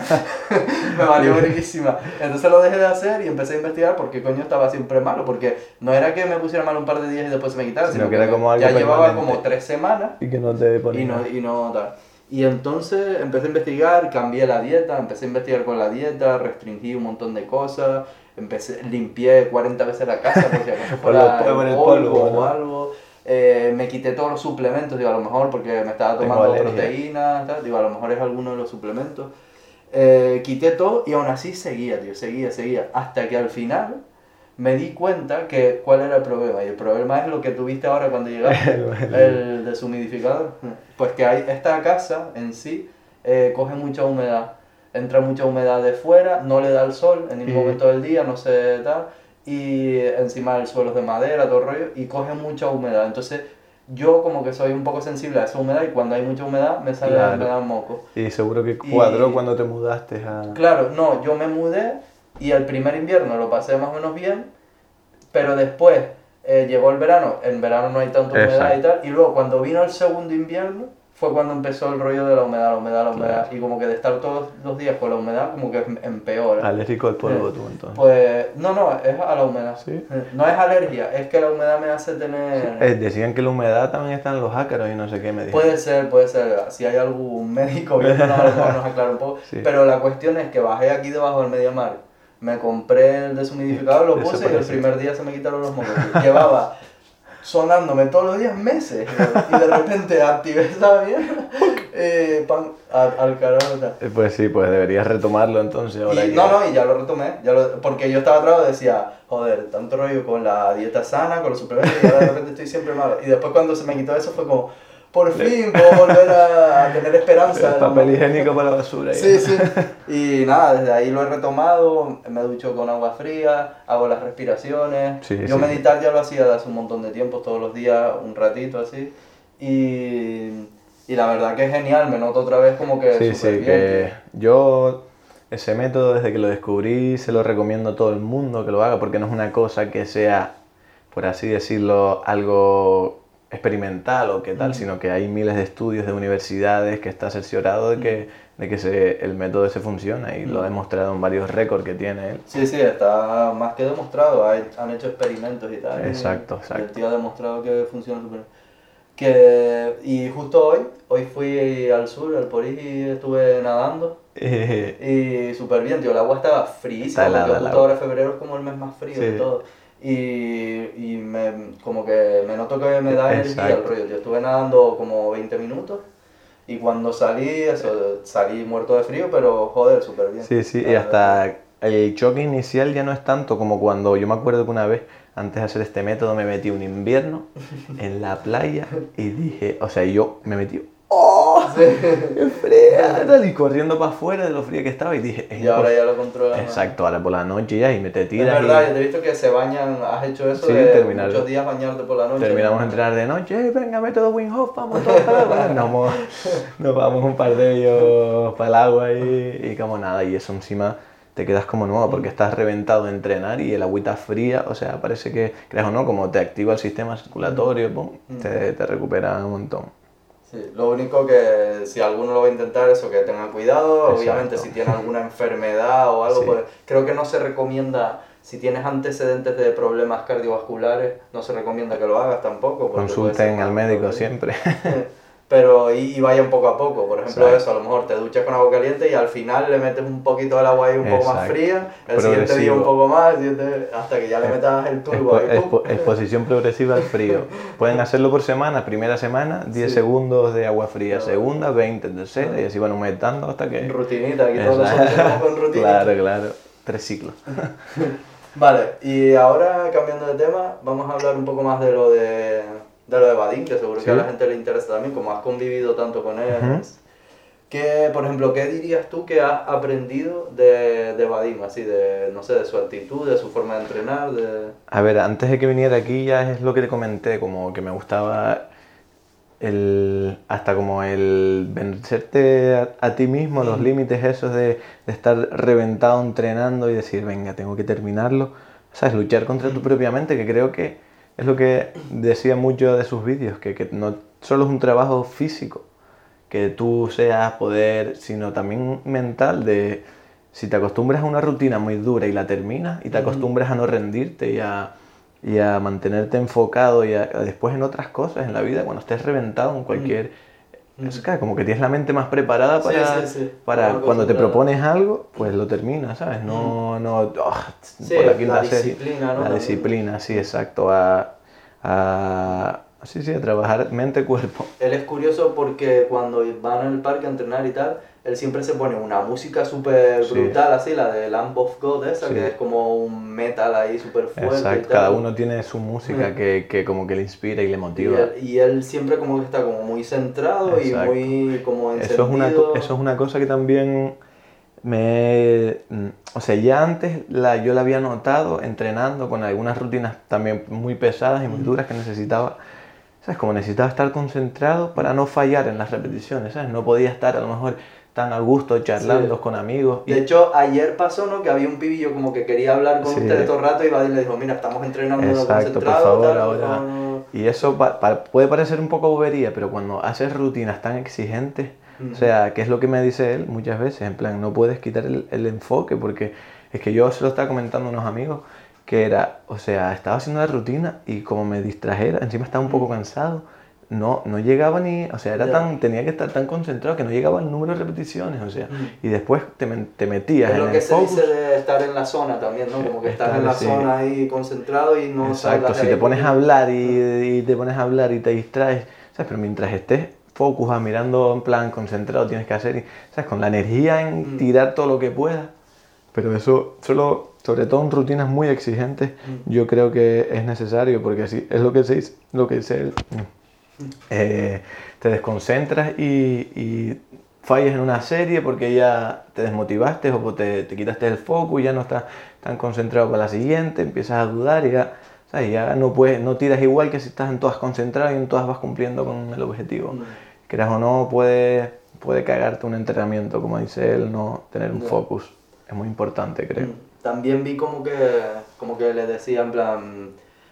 A: me valió verguísima. Entonces lo dejé de hacer y empecé a investigar por qué coño estaba siempre malo. Porque no era que me pusiera malo un par de días y después se me quitara,
B: Sino
A: sino
B: que era como algo
A: ya llevaba como tres semanas
B: Y que no te
A: y
B: ponía.
A: no, y no tal. Y entonces empecé a investigar, cambié la dieta, empecé a investigar con la dieta, restringí un montón de cosas, empecé, limpié 40 veces la casa porque acaso
B: Por
A: fuera
B: polvo,
A: el polvo o algo. eh, me quité todos los suplementos, digo, a lo mejor porque me estaba tomando proteínas, digo, a lo mejor es alguno de los suplementos. Eh, quité todo y aún así seguía, tío, seguía, seguía, hasta que al final me di cuenta que cuál era el problema. Y el problema es lo que tuviste ahora cuando llegaste, el deshumidificador. Pues que hay, esta casa en sí eh, coge mucha humedad. Entra mucha humedad de fuera, no le da el sol en ningún momento del día, no se da. Y encima el suelo es de madera, todo el rollo, y coge mucha humedad. Entonces yo como que soy un poco sensible a esa humedad y cuando hay mucha humedad me sale
B: Claro.
A: me dan moco.
B: Y seguro que cuadró
A: Y-
B: cuando te mudaste a...
A: Claro, no, yo me mudé y el primer invierno lo pasé más o menos bien, pero después eh, llegó el verano, en verano no hay tanta humedad y tal, y luego cuando vino el segundo invierno fue cuando empezó el rollo de la humedad, la humedad, la humedad, y como que de estar todos los días con la humedad como que em- empeora.
B: Alérgico al polvo
A: Eh,
B: tú entonces.
A: Pues no, no, es a la humedad.
B: Sí.
A: No es alergia, es que la humedad me hace tener...
B: Eh, decían que la humedad también está en los ácaros y no sé qué me dijeron.
A: Puede ser, puede ser. Si hay algún médico mejor nos aclara un poco.
B: Sí.
A: Pero la cuestión es que bajé aquí debajo del Mediamar, me compré el deshumidificador, lo puse y el primer día se me quitaron los mocos. Llevaba sonándome todos los días meses y de repente activé esa mierda eh, pan, al, al carajo.
B: Eh, Pues sí, pues deberías retomarlo entonces ahora
A: Y,
B: que-
A: no, no, y ya lo retomé, ya lo- porque yo estaba atrás y decía, joder, tanto rollo con la dieta sana, con los suplementos, y ahora de repente estoy siempre malo. Y después cuando se me quitó eso fue como, por fin puedo volver a, tener esperanza.
B: El papel higiénico para la basura. ya.
A: Sí, sí. Y nada, desde ahí lo he retomado, me ducho con agua fría, hago las respiraciones.
B: Sí,
A: Yo
B: sí.
A: meditar ya lo hacía de hace un montón de tiempo, todos los días, un ratito así. Y, y la verdad que es genial, me noto otra vez como que
B: Sí, sí,
A: bien,
B: que yo ese método desde que lo descubrí se lo recomiendo a todo el mundo que lo haga porque no es una cosa que sea, por así decirlo, algo experimental o qué tal,
A: Mm.
B: sino que hay miles de estudios de universidades que está cerciorado de que, de que se- el método ese funciona y lo ha
A: Mm.
B: demostrado en varios récords que tiene él.
A: Sí, sí, está más que demostrado. Hay- han hecho experimentos y tal. y-
B: Exacto,
A: y
B: exacto.
A: el tío ha demostrado que funciona súper bien. Que, y justo hoy, hoy fui al sur, al Porís, y estuve nadando. Y súper bien, tío. El agua estaba
B: helada
A: porque justo ahora febrero es como el mes más frío de
B: Sí.
A: todo. Y, y me, como que me noto que me da energía el rollo. Yo estuve nadando como 20 minutos. Y cuando salí, eso, salí muerto de frío, pero joder, súper bien.
B: Sí, sí, y hasta el choque inicial ya no es tanto como cuando yo me acuerdo que una vez, antes de hacer este método, me metí un invierno en la playa y dije, o sea, yo me metí, ¡Qué fría! tal, Y corriendo para afuera de lo fría que estaba y dije, es
A: Y ahora ya lo controlas.
B: Exacto, ahora por la noche ya y me te
A: Es
B: tiras
A: verdad,
B: y
A: yo te he visto que se bañan, has hecho eso
B: Sí,
A: de
B: terminar-
A: muchos días bañarte por la noche.
B: terminamos de entrenar de noche, "Eh, venga, método Wim Hof, vamos todos para el agua. Nos, vamos- nos vamos un par de ellos para el agua y, y como nada, y eso encima te quedas como nuevo porque estás reventado de entrenar y el agüita fría, o sea, parece que, creas o no, como te activa el sistema circulatorio, pum, te, te recupera un montón.
A: Sí, lo único que si alguno lo va a intentar, eso que tenga cuidado.
B: Exacto.
A: Obviamente, si tiene alguna enfermedad o algo,
B: Sí.
A: pues creo que no se recomienda. Si tienes antecedentes de problemas cardiovasculares, no se recomienda que lo hagas tampoco.
B: Consulten al médico siempre.
A: Pero y, y vayan poco a poco. Por ejemplo,
B: Exacto.
A: eso, a lo mejor te duchas con agua caliente y al final le metes un poquito del agua ahí un poco más
B: Exacto.
A: fría, el siguiente día un poco más, hasta que ya le metas el turbo
B: Expo-
A: ahí.
B: expo- exposición progresiva al frío. Pueden hacerlo por semana. Primera semana, 10
A: Sí.
B: segundos de agua fría.
A: Claro.
B: Segunda, 20. Tercera, y así van aumentando hasta que.
A: Rutinita, aquí todos
B: Exacto.
A: nosotros con rutina.
B: Claro, claro. Tres ciclos.
A: Vale, y ahora cambiando de tema, vamos a hablar un poco más de lo de, de lo de Vadim, que seguro
B: Sí.
A: que a la gente le interesa también, como has convivido tanto con él. ¿Qué, por ejemplo, ¿qué dirías tú que has aprendido de, de Vadim? Así, de, no sé, de su actitud, de su forma de entrenar, de...
B: A ver, antes de que viniera aquí ya es lo que te comenté, como que me gustaba el, hasta como el vencerte a, a ti mismo, los límites esos de, de estar reventado entrenando y decir, venga, tengo que terminarlo. ¿Sabes? Luchar contra tu propia mente, que creo que es lo que decía mucho de sus vídeos, que, que no solo es un trabajo físico, que tú seas poder, sino también mental de si te acostumbras a una rutina muy dura y la terminas y te acostumbras a no rendirte y a, y a mantenerte enfocado y a, a después en otras cosas en la vida, cuando estés reventado en cualquier... Es que como que tienes la mente más preparada para,
A: sí, sí.
B: para cuando te propones algo, pues lo terminas, ¿sabes? No, no,
A: Sí,
B: por la
A: la
B: serie.
A: disciplina, ¿no?
B: La disciplina, sí, exacto. A, a, Sí, sí, a trabajar mente-cuerpo.
A: Él es curioso porque cuando van al parque a entrenar y tal, él siempre se pone una música súper brutal, así, la de Lamb of God, esa, que es como un metal ahí súper fuerte.
B: Exacto, cada uno tiene su música que, que, como que le inspira y le motiva.
A: Y él, siempre como que está como muy centrado y muy como
B: encendido. Eso es, una, eso es una cosa que también me... O sea, ya antes la, yo la había notado entrenando con algunas rutinas también muy pesadas y muy duras que necesitaba ¿sabes? Como necesitaba estar concentrado para no fallar en las repeticiones, ¿sabes? No podía estar a lo mejor tan a gusto charlando con amigos.
A: De hecho, ayer pasó, ¿no? Que había un pibillo como que quería hablar con usted todo el rato y va y le dijo, mira, estamos entrenando
B: Exacto, por favor, ahora... Y eso puede parecer un poco bobería, pero cuando haces rutinas tan exigentes, o sea, ¿qué es lo que me dice él muchas veces? En plan, no puedes quitar el, el enfoque porque es que yo se lo estaba comentando a unos amigos que era, o sea, estaba haciendo la rutina y como me distrajera, encima estaba un poco cansado, no, no llegaba ni, o sea, era tan, tenía que estar tan concentrado que no llegaba el número de repeticiones, o sea, y después te, te metías
A: es lo que se dice de estar en la zona también, ¿no? Como que estar en la zona ahí concentrado y no
B: Exacto, si te pones a hablar y, y, te pones a hablar y te distraes, ¿sabes? Pero mientras estés focus, mirando en plan concentrado, tienes que hacer, ¿sabes? Con la energía en mm. tirar todo lo que puedas, pero eso solo sobre todo en rutinas muy exigentes, mm. yo creo que es necesario, porque así es lo que se dice, lo que dice mm. eh, te desconcentras y, y, fallas en una serie porque ya te desmotivaste o te, te, quitaste el foco y ya no estás tan concentrado para la siguiente, empiezas a dudar y ya, ya no, puedes, no tiras igual que si estás en todas concentrado y en todas vas cumpliendo con el objetivo. Mm. Creas o no, puede, puede cagarte un entrenamiento, como dice él, no tener un focus. Es muy importante, creo
A: también vi como que, como que le decía en plan,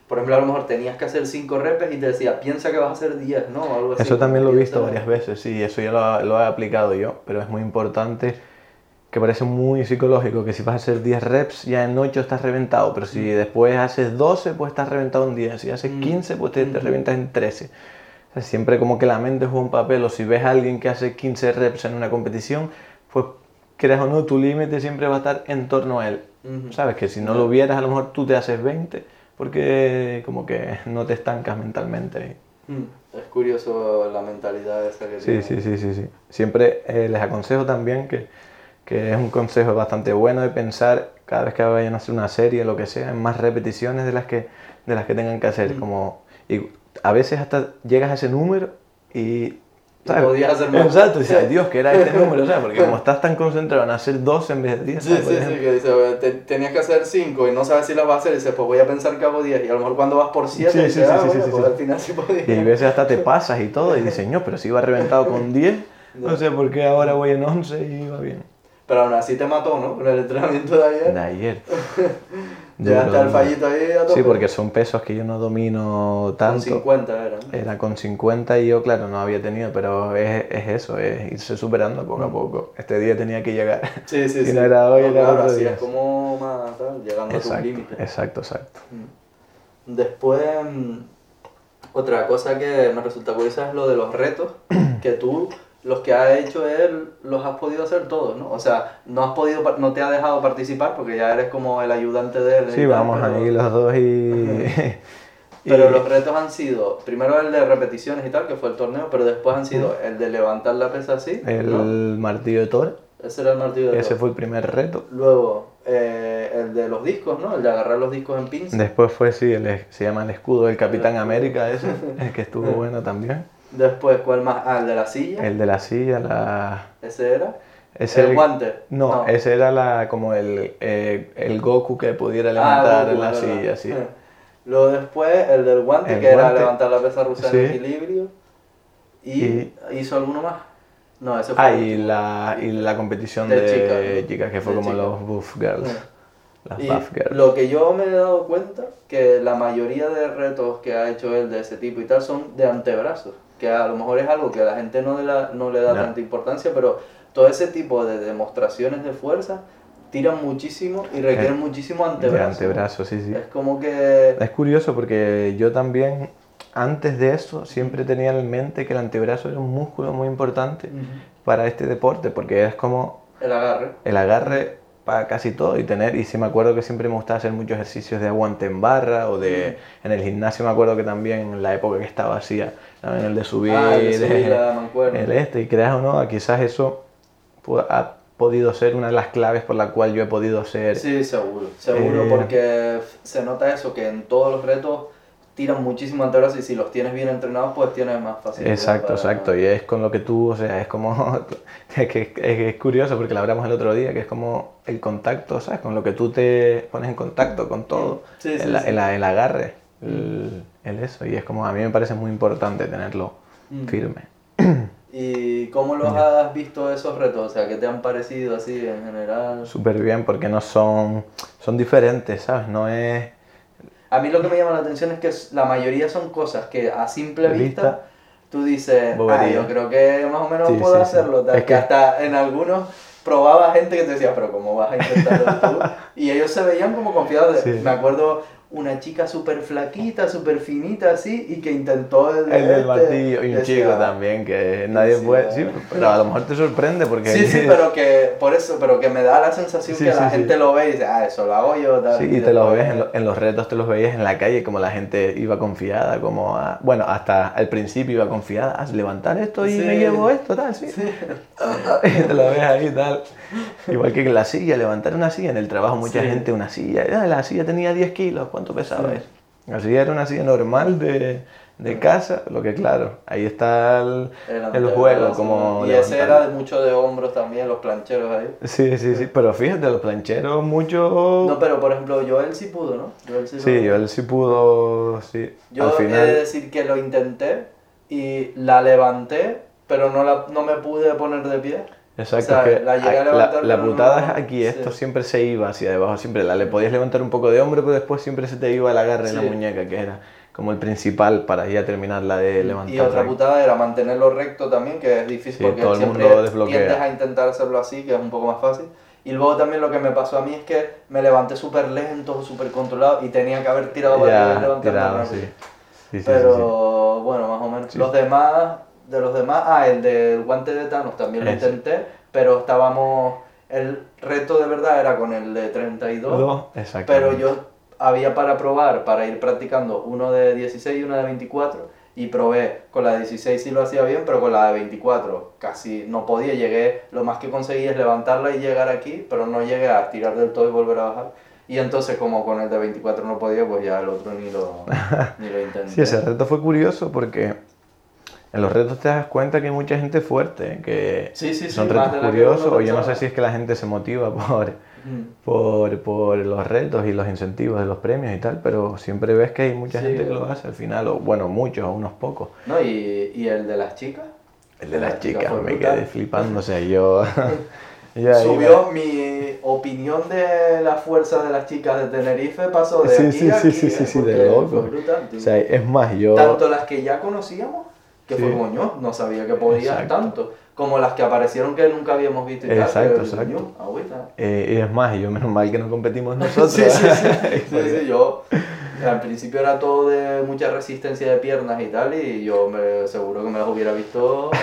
A: por ejemplo, a lo mejor tenías que hacer 5 reps y te decía, piensa que vas a hacer 10, ¿no? Algo
B: así, eso también lo he visto varias veces, sí, eso ya lo, lo, he aplicado yo, pero es muy importante, que parece muy psicológico, que si vas a hacer 10 reps, ya en 8 estás reventado, pero si mm. después haces 12, pues estás reventado en 10, si haces 15, mm. pues te, te reventas en 13. O sea, siempre como que la mente juega un papel, o si ves a alguien que hace 15 reps en una competición, pues creas o no, tu límite siempre va a estar en torno a él. ¿Sabes? Que si no lo vieras, a lo mejor tú te haces 20, porque como que no te estancas mentalmente.
A: Mm. Es curioso la mentalidad esa que
B: sí, Sí, sí, sí, sí. Siempre eh, les aconsejo también que, que, es un consejo bastante bueno de pensar cada vez que vayan a hacer una serie, lo que sea, en más repeticiones de las que, de las que tengan que hacer. Como, y a veces hasta llegas a ese número y
A: Podías hacer más.
B: Exacto, dice, Dios, que era este número, ¿sabes? Porque como estás tan concentrado en hacer dos en vez de 10.
A: Sí, sí, sí, que dice, tenías que hacer 5 y no sabes si las vas a hacer, y dices, pues voy a pensar que hago 10. Y a lo mejor cuando vas por 7, sí, sí, ah, sí, pues al final sí podías.
B: Y a veces hasta te pasas y todo, y dices, no, pero si iba reventado con 10, no sé por qué ahora voy en 11 y va bien.
A: Pero aún así te mató, ¿no? Con el entrenamiento de ayer.
B: De ayer.
A: Llegaste al fallito ahí a tope.
B: Sí, porque son pesos que yo no domino tanto.
A: Con 50 era.
B: Era con 50 y yo, claro, no había tenido, pero es, es eso, es irse superando poco a mm. poco. Este día tenía que llegar.
A: Sí, sí, sí.
B: no era hoy, era
A: claro, así es como más, llegando a tu límite.
B: Exacto, exacto.
A: Mm. Después, mm, otra cosa que me resulta curiosa es lo de los retos, que tú los que ha hecho él los has podido hacer todos, ¿no? O sea, no has podido, no te ha dejado participar porque ya eres como el ayudante de él.
B: Sí, vamos ahí los dos y...
A: pero los retos han sido, primero el de repeticiones y tal, que fue el torneo, pero después han sido el de levantar la pesa así.
B: El martillo de Thor.
A: Ese era el martillo de Thor.
B: Ese fue el primer reto.
A: Luego, eh, el de los discos, ¿no? El de agarrar los discos en pins.
B: Después fue, sí, el, se llama el escudo del Capitán América, ese, el que estuvo bueno también.
A: Después, ¿cuál más? Ah, el de la silla.
B: El de la silla, la...
A: ¿Ese era? ¿El guante?
B: No, ese era la, como el, eh, el Goku que pudiera ah, levantar en la silla, sí.
A: Luego después, el del guante, que era levantar la pesa rusa en equilibrio. Y, hizo alguno más. No, ese fue
B: Ah, y la, y la competición de, chicas, que fue como los Buff Girls. Las buff girls.
A: Lo que yo me he dado cuenta, que la mayoría de retos que ha hecho él de ese tipo y tal son de antebrazos que a lo mejor es algo que a la gente no le da, no le da tanta importancia, pero todo ese tipo de demostraciones de fuerza tiran muchísimo y requieren muchísimo antebrazo.
B: antebrazo, sí, sí.
A: Es como que...
B: Es curioso porque yo también, antes de eso, siempre tenía en mente que el antebrazo era un músculo muy importante para este deporte, porque es como...
A: El agarre.
B: El agarre para casi todo y tener, y sí me acuerdo que siempre me gustaba hacer muchos ejercicios de aguante en barra o de, en el gimnasio me acuerdo que también en la época que estaba hacía, también el de subir,
A: Ah, el de subir la mancuerna.
B: el este, y creas o no, quizás eso ha podido ser una de las claves por la cual yo he podido ser
A: Sí, seguro, seguro,
B: Eh,
A: porque se nota eso, que en todos los retos tiran muchísimo antebrazo y si los tienes bien entrenados, pues tienes más facilidad.
B: Exacto,
A: para-
B: exacto. Y es con lo que tú, o sea, es como. Es que es, es curioso porque lo hablamos el otro día, que es como el contacto, ¿sabes? Con lo que tú te pones en contacto con todo.
A: Sí, sí,
B: el,
A: sí.
B: el- el agarre, el, el eso. Y es como, a mí me parece muy importante tenerlo
A: Mm.
B: firme.
A: ¿Y cómo los has visto esos retos? O sea, ¿qué te han parecido así en general?
B: Súper bien porque no son. Son diferentes, ¿sabes? No es.
A: A mí lo que me llama la atención es que la mayoría son cosas que a simple vista,
B: vista,
A: tú dices, ah, yo creo que más o menos
B: Sí,
A: puedo
B: sí.
A: hacerlo. tal,
B: Es
A: que
B: que-
A: hasta en algunos probaba gente que te decía, pero ¿cómo vas a intentarlo tú? y ellos se veían como confiados. de-
B: Sí.
A: Me acuerdo una chica súper flaquita, súper finita así, y que intentó el,
B: El del
A: este,
B: martillo y un chico también, que nadie
A: sí,
B: puede. Sí, pero a lo mejor te sorprende porque.
A: Sí, sí, pero que por eso, pero que me da la sensación
B: Sí,
A: que
B: sí,
A: la gente lo ve y dice, ah, eso lo hago yo. Tal,
B: Sí, y te los
A: después-
B: ves en, lo- en los retos, te los veías en la calle, como la gente iba confiada, como a- bueno, hasta al principio iba confiada, a levantar esto y me llevo esto, tal, sí.
A: Sí.
B: Y te lo ves ahí, tal. Igual que la silla, levantar una silla, en el trabajo mucha gente una silla, ah, la silla tenía 10 kilos, ¿cuánto pesaba eso? Silla era una silla normal de, de casa, lo que claro, ahí está el, el juego, como...
A: Y ese era de mucho de hombros también, los plancheros ahí.
B: Sí, sí, sí, pero fíjate, los plancheros mucho...
A: No, pero por ejemplo, Joel sí pudo, ¿no? Joel sí,
B: Sí, él sí pudo, sí.
A: Yo
B: Al
A: he de decir que lo intenté y la levanté, pero no, la, no me pude poner de pie.
B: Exacto,
A: o sea, la
B: la,
A: levantar,
B: la
A: pero no-
B: putada es aquí,
A: sí.
B: esto siempre se iba hacia debajo, siempre la le podías levantar un poco de hombro, pero después siempre se te iba el agarre en la
A: Sí.
B: muñeca, que era como el principal para ya terminar la de levantar.
A: Y otra putada era mantenerlo recto también, que es difícil
B: Sí,
A: porque
B: todo el
A: siempre
B: mundo
A: tiendes a intentar hacerlo así, que es un poco más fácil. Y luego también lo que me pasó a mí es que me levanté súper lento, súper controlado y tenía que haber tirado para
B: tirado,
A: rápido.
B: sí. Sí, sí,
A: Pero
B: sí, sí.
A: bueno, más o menos.
B: Sí.
A: Los demás, de los demás, ah, el del guante de Thanos también lo
B: Ese.
A: intenté, pero estábamos, el reto de verdad era con el de 32,
B: Dos, exacto.
A: pero yo había para probar, para ir practicando uno de 16 y uno de 24, y probé con la de 16 sí lo hacía bien, pero con la de 24 casi no podía, llegué, lo más que conseguí es levantarla y llegar aquí, pero no llegué a tirar del todo y volver a bajar. Y entonces como con el de 24 no podía, pues ya el otro ni lo, ni lo intenté.
B: Sí, ese reto fue curioso porque en los retos te das cuenta que hay mucha gente fuerte, que
A: Sí, sí, sí,
B: son retos
A: de
B: curiosos, o yo no sé si es que la gente se motiva por,
A: Mm.
B: por, por los retos y los incentivos de los premios y tal, pero siempre ves que hay mucha gente que lo hace al final, o bueno, muchos, o unos pocos.
A: No, y, y el de las chicas.
B: El de las chicas, me quedé flipando, o sea, yo...
A: Subió mi opinión de la fuerza de las chicas de Tenerife, pasó de
B: Sí,
A: aquí
B: sí,
A: a
B: sí,
A: aquí,
B: sí,
A: ¿eh?
B: sí, sí, de
A: Porque
B: loco.
A: Brutal.
B: O sea, es más, yo...
A: Tanto las que ya conocíamos, que
B: Sí.
A: fue coño, no sabía que podían
B: Exacto.
A: tanto, como las que aparecieron que nunca habíamos visto y tal.
B: Exacto,
A: que,
B: exacto.
A: coño,
B: eh, y es más, yo menos mal que no competimos nosotros.
A: Sí, sí, sí. sí, sí, yo al principio era todo de mucha resistencia de piernas y tal, y yo me seguro que me las hubiera visto.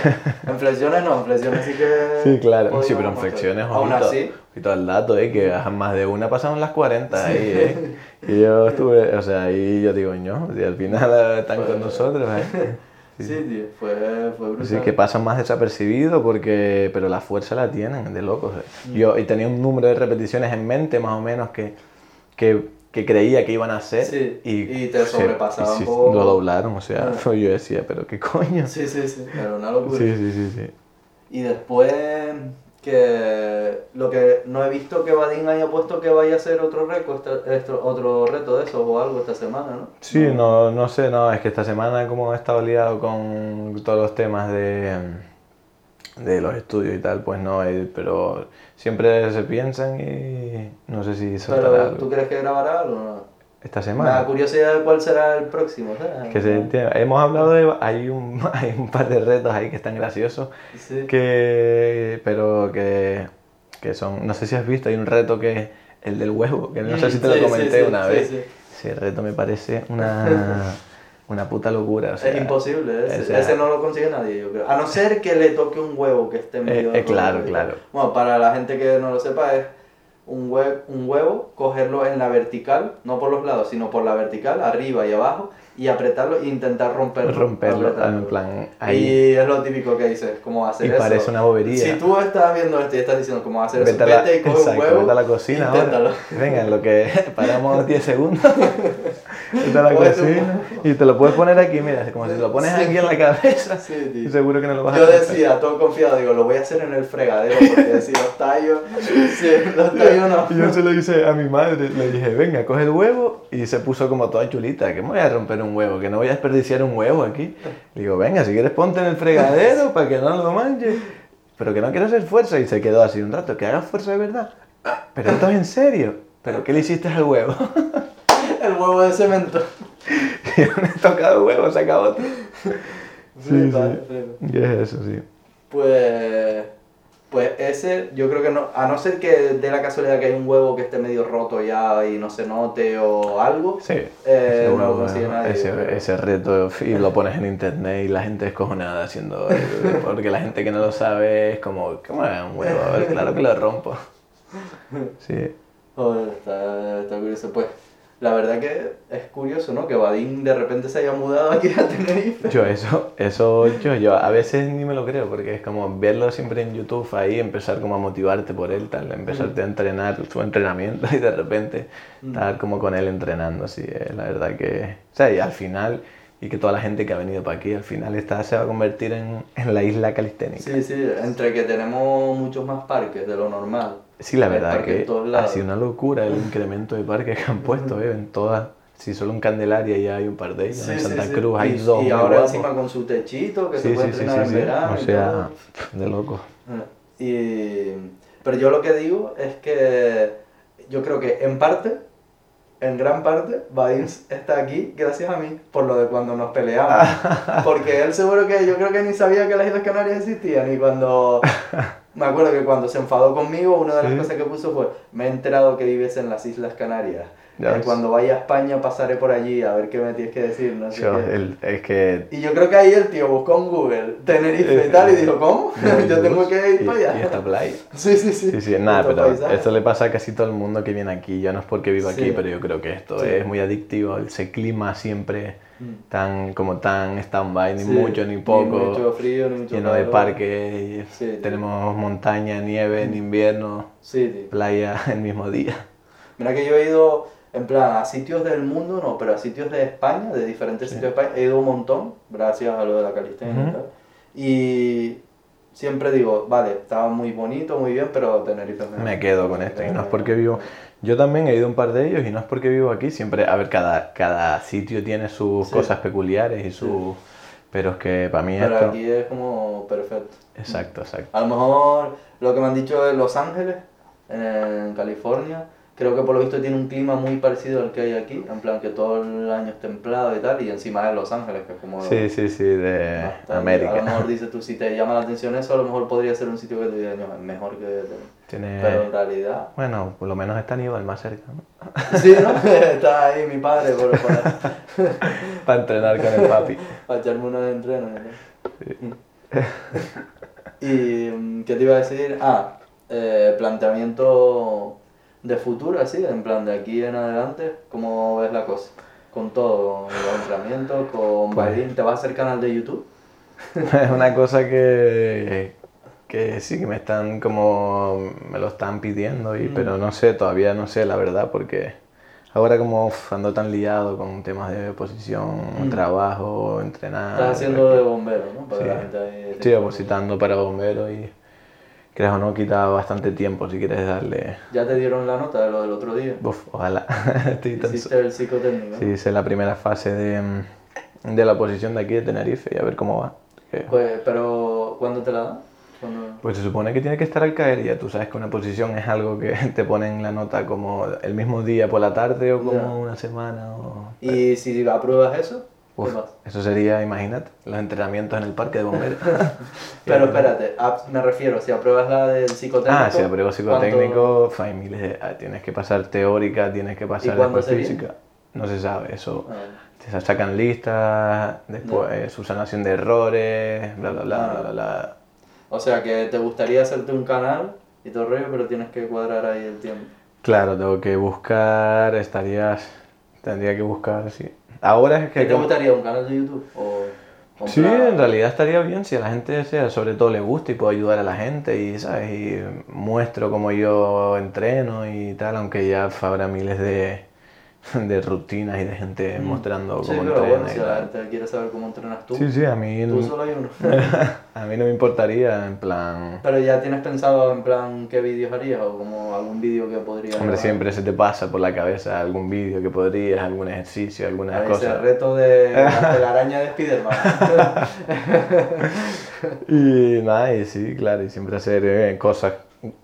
A: En flexiones no, en flexiones sí que.
B: Sí, claro. Sí, pero en flexiones,
A: Aún así.
B: ojito al dato, ¿eh? Que más de una pasaron las 40 ahí, ¿eh? Y yo estuve, o sea, ahí yo digo, no, si al final están con nosotros, ¿eh?
A: Sí, tío, fue, fue brutal.
B: Sí, que pasan más desapercibidos porque, pero la fuerza la tienen, de locos.
A: Mm.
B: Yo y tenía un número de repeticiones en mente, más o menos, que, que, que creía que iban a hacer.
A: Sí,
B: y,
A: y te
B: se-
A: sobrepasaba
B: y
A: un
B: sí,
A: poco.
B: Lo doblaron, o sea,
A: Ah.
B: yo decía, pero qué coño.
A: Sí, sí, sí, era una locura.
B: Sí, sí, sí, sí.
A: Y después que lo que no he visto que Badín haya puesto que vaya a hacer otro esto- otro reto de esos o algo esta semana, ¿no?
B: Sí, no, no sé, no, es que esta semana como he estado liado con todos los temas de, de los estudios y tal, pues no, eh, pero siempre se piensan y no sé si soltará
A: Pero
B: algo.
A: ¿tú crees que grabará algo o no?
B: Esta
A: Me da
B: semana.
A: curiosidad de cuál será el próximo, ¿sabes?
B: Que se entienda. Hemos hablado de, hay un, hay un par de retos ahí que están graciosos,
A: Sí.
B: que, pero que, que son, no sé si has visto, hay un reto que es el del huevo, que no sé si te
A: Sí,
B: lo comenté
A: sí,
B: una
A: sí,
B: vez.
A: sí.
B: Ese reto me parece una, una puta locura. o sea,
A: es imposible, ese, ese no lo consigue nadie, yo creo. A no ser que le toque un huevo que esté medio...
B: eh, claro, claro.
A: Bueno, para la gente que no lo sepa, es un, hue- un huevo, cogerlo en la vertical, no por los lados, sino por la vertical, arriba y abajo, y apretarlo e intentar romperlo.
B: Romperlo, en plan, ahí.
A: Y es lo típico que dices, cómo hacer
B: Y
A: eso.
B: parece una bobería.
A: Si tú estás viendo esto y estás diciendo cómo hacer eso,
B: Vete la,
A: vete y coge
B: exacto,
A: un huevo.
B: vete a la cocina
A: inténtalo.
B: ahora. Venga, en lo que paramos 10 segundos. vete a la cocina. Y te lo puedes poner aquí, mira, como si te lo pones
A: Sí.
B: aquí en la cabeza.
A: Sí,
B: Y
A: tío.
B: seguro que no lo vas a
A: Yo
B: romper.
A: decía, todo confiado, digo, lo voy a hacer en el fregadero, porque si los tallos, si los tallos no.
B: Y yo se lo hice a mi madre, le dije, venga, coge el huevo, y se puso como toda chulita, que me voy a romper un huevo, que no voy a desperdiciar un huevo aquí. Le digo, venga, si quieres ponte en el fregadero para que no lo manches, pero que no quiero hacer fuerza, y se quedó así un rato, que hagas fuerza de verdad. Pero esto es en serio, pero ¿qué le hiciste al huevo?
A: El huevo de cemento.
B: y no me he tocado el huevo, se acabó. todo.
A: Flipa,
B: sí.
A: flipa.
B: ¿Qué es eso, sí?
A: Pues, pues ese, yo creo que no, a no ser que de la casualidad que hay un huevo que esté medio roto ya y no se note o algo,
B: Sí,
A: Eh,
B: ese,
A: no
B: huevo,
A: lo consigue nadie,
B: ese, ese reto y lo pones en internet y la gente es cojonada haciendo porque la gente que no lo sabe es como, ¿cómo es un huevo? A ver, claro que lo rompo. Sí,
A: Joder, está, está curioso. Pues la verdad que es curioso, ¿no? Que Vadim de repente se haya mudado aquí a Tenerife.
B: yo eso, eso yo, yo a veces ni me lo creo porque es como verlo siempre en YouTube ahí, empezar como a motivarte por él, tal, empezarte a entrenar su entrenamiento y de repente estar como con él entrenando, así, es la verdad que, o sea, y al final, y que toda la gente que ha venido para aquí, al final esta se va a convertir en, en la isla calisténica.
A: Sí, sí, entre que tenemos muchos más parques de lo normal.
B: Sí, la verdad que ha sido una locura el incremento de parques que han puesto, ¿eh? En todas. Si solo en Candelaria ya hay un par de ellos,
A: Sí,
B: en Santa
A: sí.
B: Cruz hay
A: y,
B: dos.
A: Y ahora encima con su techito que se puede entrenar en verano.
B: O sea, de loco.
A: Y, pero yo lo que digo es que yo creo que en parte, en gran parte, Vadim está aquí gracias a mí por lo de cuando nos peleamos. Porque él seguro que yo creo que ni sabía que las Islas Canarias existían y cuando... Me acuerdo que cuando se enfadó conmigo, una de las
B: Sí.
A: cosas que puso fue, me he enterado que vives en las Islas Canarias. Eh, cuando vaya a España pasaré por allí a ver qué me tienes que decir. No
B: Yo,
A: qué.
B: el- es que.
A: Y yo creo que ahí el tío buscó en Google Tenerife y tal y dijo, ¿cómo? yo tengo que ir
B: y,
A: para allá.
B: Y esta playa.
A: Sí, sí, sí.
B: Sí, sí, nada, pero
A: paisaje.
B: esto le pasa a casi todo el mundo que viene aquí. Yo no es porque viva
A: Sí.
B: aquí, pero yo creo que esto
A: Sí.
B: es muy adictivo. Ese clima siempre
A: Mm.
B: tan, como tan stand-by, ni mucho ni poco.
A: Ni mucho frío, ni mucho
B: lleno de
A: calor.
B: parques.
A: Sí, tío.
B: tenemos montaña, nieve en invierno,
A: Sí, tío.
B: playa el mismo día.
A: Mira que yo he ido, en plan, a sitios del mundo, no, pero a sitios de España, de diferentes
B: Sí.
A: sitios de España. He ido un montón, gracias a lo de la calistenia y
B: Ujú.
A: tal. Y siempre digo, vale, estaba muy bonito, muy bien, pero Tenerife mejor.
B: Me quedo con esto y no es porque vivo. Yo también he ido a un par de ellos y no es porque vivo aquí. Siempre, a ver, cada, cada sitio tiene sus
A: Sí.
B: cosas peculiares y su. Pero es que para mí
A: Pero
B: esto.
A: aquí es como perfecto.
B: Exacto, exacto.
A: A lo mejor lo que me han dicho de Los Ángeles, en California, creo que por lo visto tiene un clima muy parecido al que hay aquí, en plan que todo el año es templado y tal, y encima es Los Ángeles, que es como...
B: Sí, sí, sí, de
A: bastante- A lo
B: América.
A: mejor dices tú, si te llama la atención eso, a lo mejor podría ser un sitio que te diga, "No, es mejor que...
B: Tiene.
A: Pero en realidad...
B: Bueno, por lo menos está Aníbal más cerca, ¿no?
A: Sí, ¿no? Está ahí mi padre por, por-
B: Para entrenar con el papi.
A: para echarme uno de entreno. ¿no? y mm, ¿qué te iba a decir? Ah, eh, planteamiento de futuro, así, en plan de aquí en adelante, ¿cómo ves la cosa? Con todo, con los entrenamientos, con
B: Pues-
A: ¿te vas a hacer canal de YouTube?
B: Es una cosa que, que sí que me están como me lo están pidiendo y
A: Mm.
B: pero no sé todavía no sé la verdad porque ahora como uf, ando tan liado con temas de oposición
A: Mm.
B: trabajo entrenar
A: Estás haciendo de bombero, ¿no? Para
B: Sí.
A: la gente ahí.
B: estoy opositando para bomberos y creas o no quita bastante tiempo si quieres darle
A: Ya te dieron la nota de lo del otro día.
B: uf, ojalá estoy tan
A: Hiciste el psicotécnico.
B: sí hice la primera fase de, mm, de la oposición de aquí de Tenerife y a ver cómo va Que-
A: Pues, pero, ¿cuándo te la dan? ¿Cuándo?
B: Pues se supone que tiene que estar al caer ya tú sabes que una posición es algo que te ponen la nota como el mismo día por la tarde o como
A: Ya.
B: una semana o...
A: Y si apruebas eso, ¿qué
B: Uf, eso sería, imagínate, los entrenamientos en el parque de bomberos.
A: Pero espérate, ah, me refiero, si apruebas la del psicotécnico.
B: ah, si apruebo
A: ¿cuánto-
B: psicotécnico, hay miles de- ah, tienes que pasar teórica, tienes que pasar después física. No se sabe, eso
A: Ah,
B: te sacan listas, después eh, su sanación de errores, bla bla bla bla bla. bla.
A: O sea que te gustaría hacerte un canal y todo el rollo, pero tienes que cuadrar ahí el tiempo.
B: Claro, tengo que buscar, estarías, tendría que buscar, sí. Ahora es que...
A: ¿Qué te gustaría, un canal de YouTube? O
B: Sí, en realidad estaría bien si a la gente sea, sobre todo le gusta y puedo ayudar a la gente y, ¿sabes? Y muestro cómo yo entreno y tal, aunque ya habrá miles de, de rutinas y de gente mostrando
A: Mm. Sí,
B: cómo
A: pero
B: entrena
A: bueno, si la quiere saber cómo entrenas tú,
B: Sí, sí, a mí,
A: tú
B: no-
A: solo hay uno.
B: a mí no me importaría, en plan...
A: Pero ya tienes pensado en plan qué vídeos harías o como algún vídeo que podrías
B: Hombre,
A: grabar?
B: siempre se te pasa por la cabeza algún vídeo que podrías, algún ejercicio, alguna cosa.
A: reto de la telaraña de Spiderman.
B: Y nada, y sí, claro, y siempre hacer eh, cosas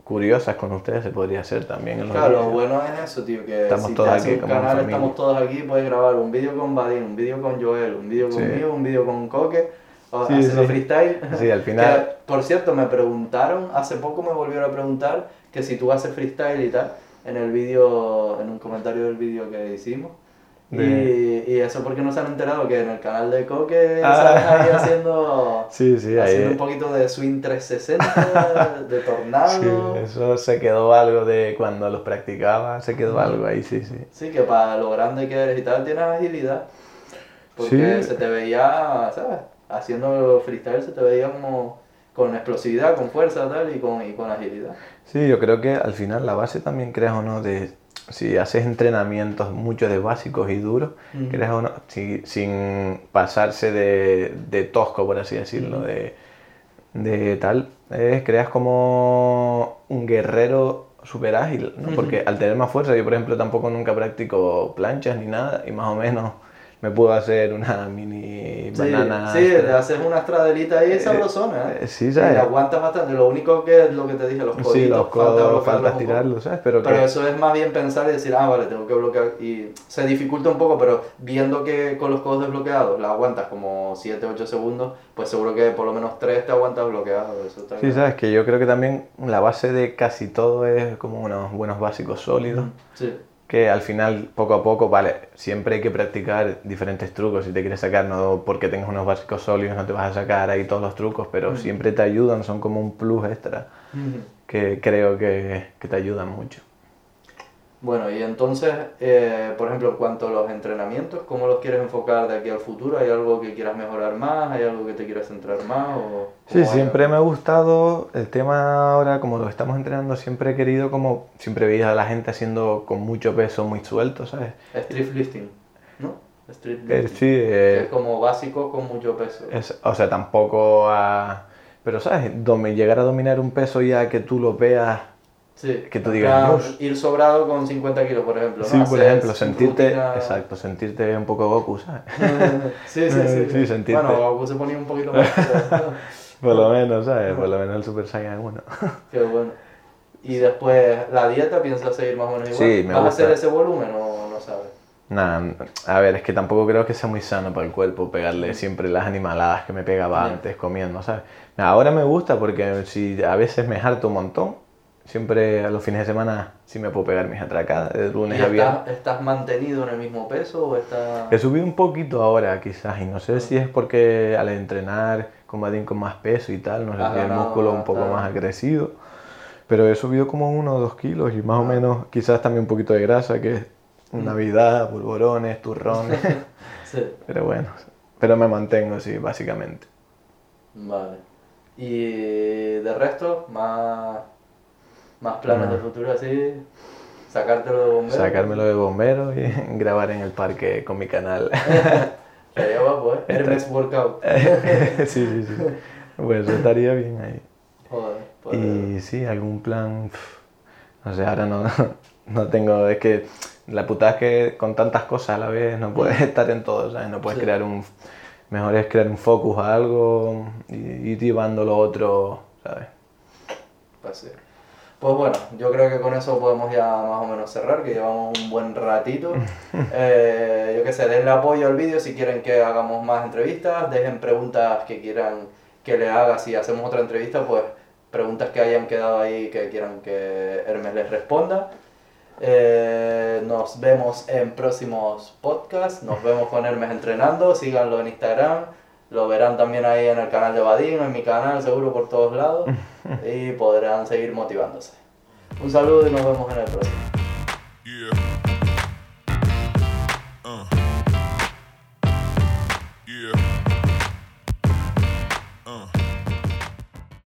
B: curiosas con ustedes se podría hacer también en
A: Claro, lo bueno es eso, tío, que
B: Estamos
A: si
B: todos
A: te
B: aquí
A: un canal, estamos todos aquí, puedes grabar un vídeo con Vadim, un vídeo con Joel, un vídeo
B: Sí.
A: conmigo, un vídeo con Coque, o
B: Sí,
A: haciendo
B: sí.
A: freestyle.
B: Sí, al final-
A: Que, por cierto, me preguntaron, hace poco me volvieron a preguntar que si tú haces freestyle y tal, en el vídeo, en un comentario del vídeo que hicimos. Y,
B: De-
A: y eso porque no se han enterado que en el canal de Coque
B: Ah.
A: ahí haciendo,
B: Sí, sí,
A: haciendo un poquito de swing 360, de tornado.
B: Sí, eso se quedó algo de cuando los practicaba, se quedó algo ahí, sí, sí.
A: Sí, que para lo grande que eres y tal tienes agilidad. Porque se te veía, ¿sabes? Haciendo freestyle se te veía como con explosividad, con fuerza tal y con, y con agilidad.
B: Sí, yo creo que al final la base también, creas o no, de si haces entrenamientos mucho de básicos y duros,
A: Ujú.
B: creas o no, si- sin pasarse de, de tosco, por así decirlo, de, de tal, es, creas como un guerrero súper ágil, ¿no? Porque al tener más fuerza, yo por ejemplo tampoco nunca practico planchas ni nada y más o menos me puedo hacer una mini
A: Sí,
B: banana.
A: sí, te haces una estradelita ahí sabrosona, ¿eh?
B: eh, sí,
A: Y
B: ¿sabes?
A: la aguantas bastante. Lo único que es lo que te dije, los coditos,
B: Sí, los codos, falta
A: un poco.
B: estirarlos, ¿sabes? Pero,
A: Pero
B: que...
A: eso es más bien pensar y decir, ah, vale, tengo que bloquear. Y se dificulta un poco, pero viendo que con los codos desbloqueados la aguantas como 7, 8 segundos, pues seguro que por lo menos 3 te aguantas bloqueado. Eso está
B: Sí,
A: claro.
B: sabes que yo creo que también la base de casi todo es como unos buenos básicos sólidos,
A: Sí.
B: Que al final poco a poco, vale, siempre hay que practicar diferentes trucos, si te quieres sacar, no porque tengas unos básicos sólidos no te vas a sacar ahí todos los trucos, pero siempre te ayudan, son como un plus extra que creo que, que te ayudan mucho.
A: Bueno, y entonces, eh, por ejemplo, en cuanto a los entrenamientos, ¿cómo los quieres enfocar de aquí al futuro? ¿Hay algo que quieras mejorar más? ¿Hay algo que te quieras centrar más? O
B: Sí, siempre me ha gustado el tema ahora, como lo estamos entrenando, siempre he querido como, siempre veía a la gente haciendo con mucho peso muy suelto, ¿sabes?
A: Street lifting, ¿no? Street
B: Eh,
A: lifting.
B: sí,
A: Que
B: eh,
A: es como básico con mucho peso.
B: Es- o sea, tampoco a... Pero, ¿sabes? Llegar a dominar un peso ya que tú lo veas...
A: Sí,
B: que tú digas,
A: ir sobrado con 50 kilos, por ejemplo. ¿no?
B: Sí, por
A: Hacer
B: ejemplo, sentirte...
A: rutina-
B: Exacto, sentirte un poco Goku, ¿sabes?
A: sí, sí, sí.
B: Sí, sentirte-
A: Bueno, Goku se ponía un poquito más.
B: Por lo menos, ¿sabes? Por lo menos el Super Saiyan 1.
A: Qué bueno. Y después, ¿la dieta piensas seguir más o menos igual?
B: Sí, me
A: ¿Vas a
B: gusta.
A: hacer ese volumen o no sabes?
B: Nada, a ver, es que tampoco creo que sea muy sano para el cuerpo pegarle siempre las animaladas que me pegaba antes comiendo, ¿sabes? Ahora me gusta porque si a veces me harto un montón, siempre a los fines de semana sí me puedo pegar mis atracadas, de lunes
A: ¿Y
B: a viernes.
A: estás, estás mantenido en el mismo peso o estás...?
B: He subido un poquito ahora quizás y no sé si es porque al entrenar con Badín con más peso y tal, no sé si el músculo un poco más crecido, pero he subido como uno o dos kilos y más o menos quizás también un poquito de grasa que es Navidad, polvorones, turrones,
A: Sí,
B: pero bueno, pero me mantengo sí, básicamente.
A: vale. Y de resto, más, más planes de futuro así, sacártelo de bombero.
B: Sacármelo de bombero y grabar en el parque con mi canal.
A: Sería guapo, ¿eh? Hermes Workout.
B: sí, sí, sí. Pues estaría bien ahí.
A: Joder, pues,
B: Y sí, algún plan. No sé, ahora no, no tengo. Es que la putada es que con tantas cosas a la vez no puedes estar en todo, ¿sabes? No puedes
A: Sí.
B: crear un. Mejor es crear un focus a algo y ir llevando lo otro, ¿sabes?
A: Pues sí. Pues bueno, yo creo que con eso podemos ya más o menos cerrar, que llevamos un buen ratito. Eh, yo qué sé, denle apoyo al vídeo si quieren que hagamos más entrevistas, dejen preguntas que quieran que le haga si hacemos otra entrevista, pues preguntas que hayan quedado ahí que quieran que Hermes les responda. Eh, nos vemos en próximos podcasts, nos vemos con Hermes entrenando, síganlo en Instagram, lo verán también ahí en el canal de Vadim, en mi canal, seguro por todos lados, y podrán seguir motivándose. Un saludo y nos vemos en el próximo.